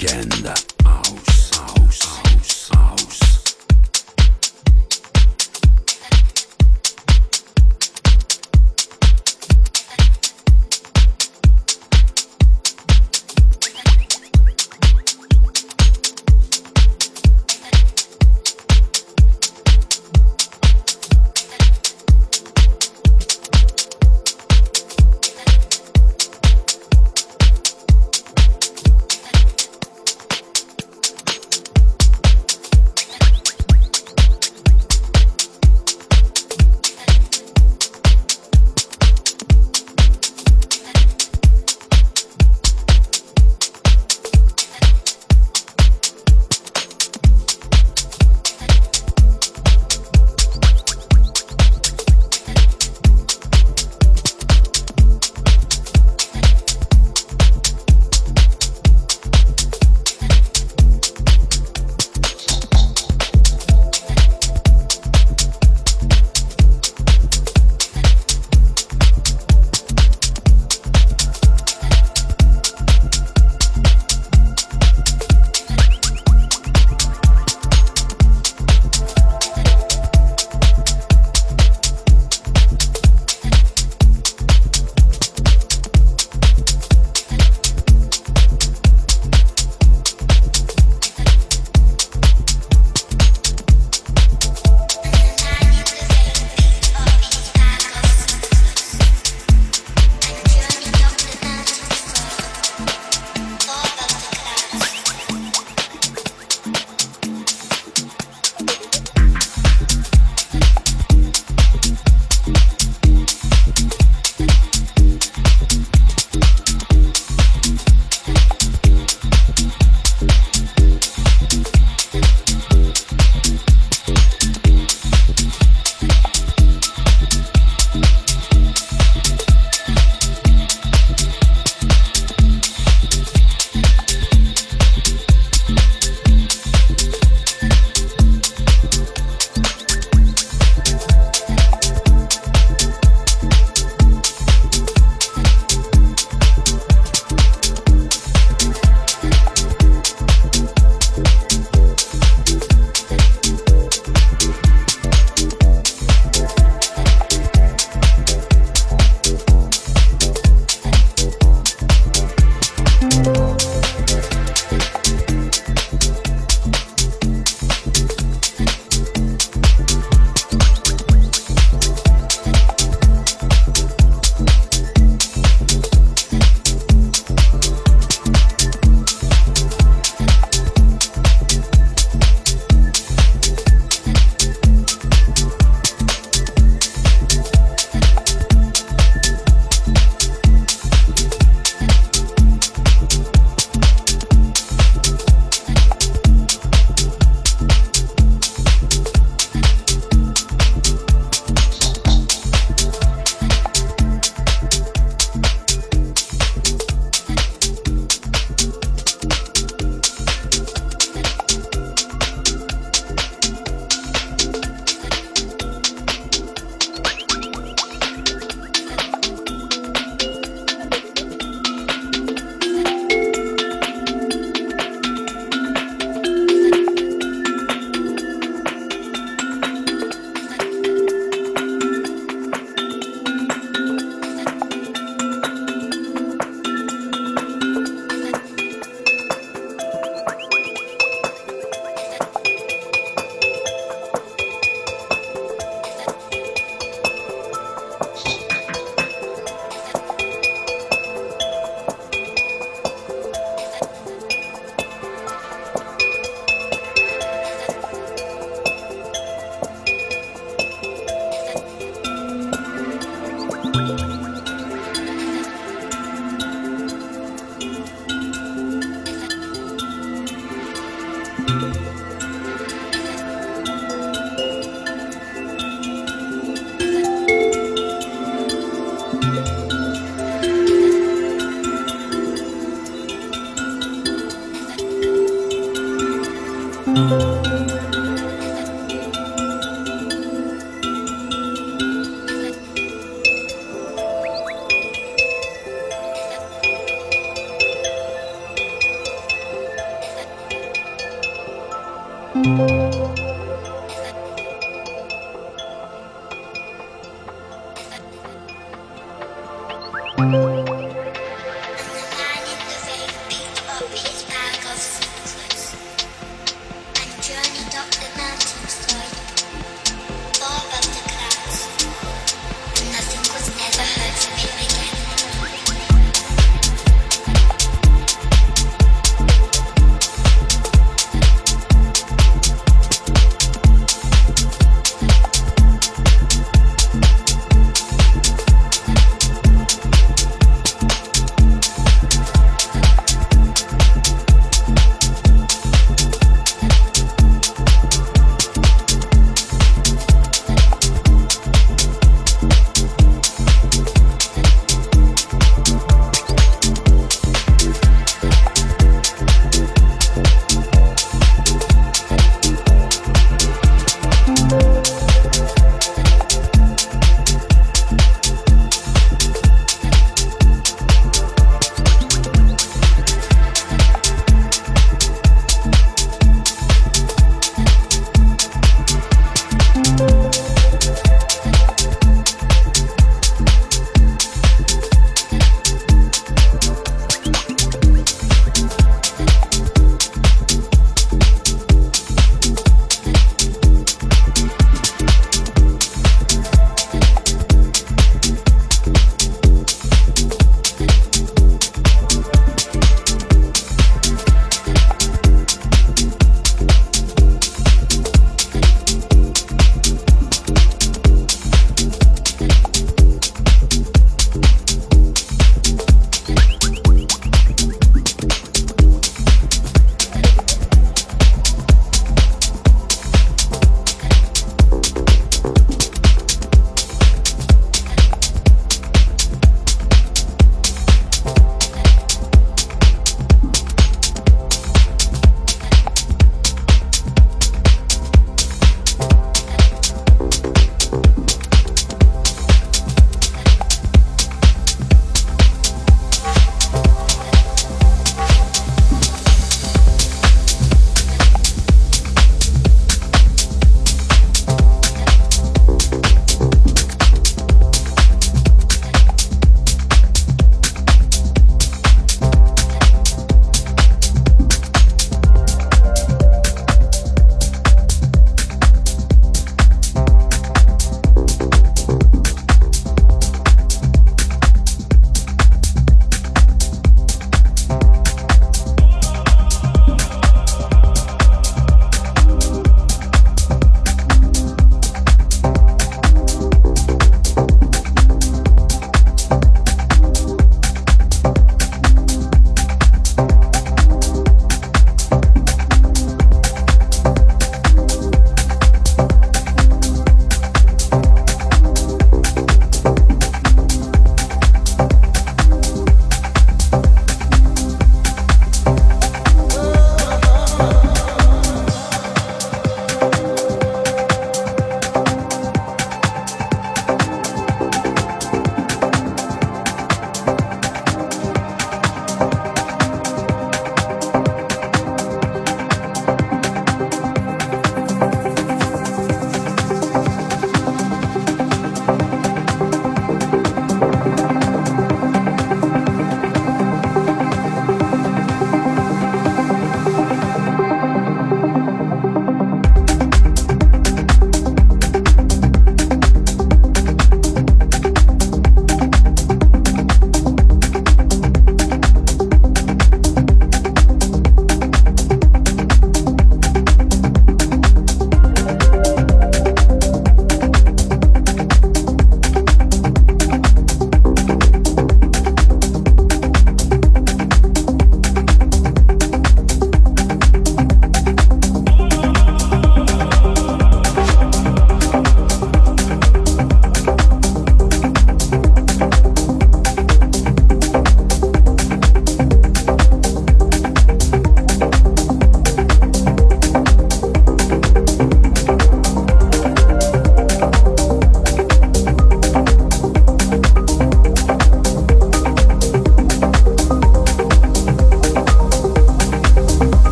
weekend.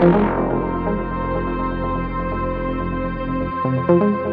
Thank you.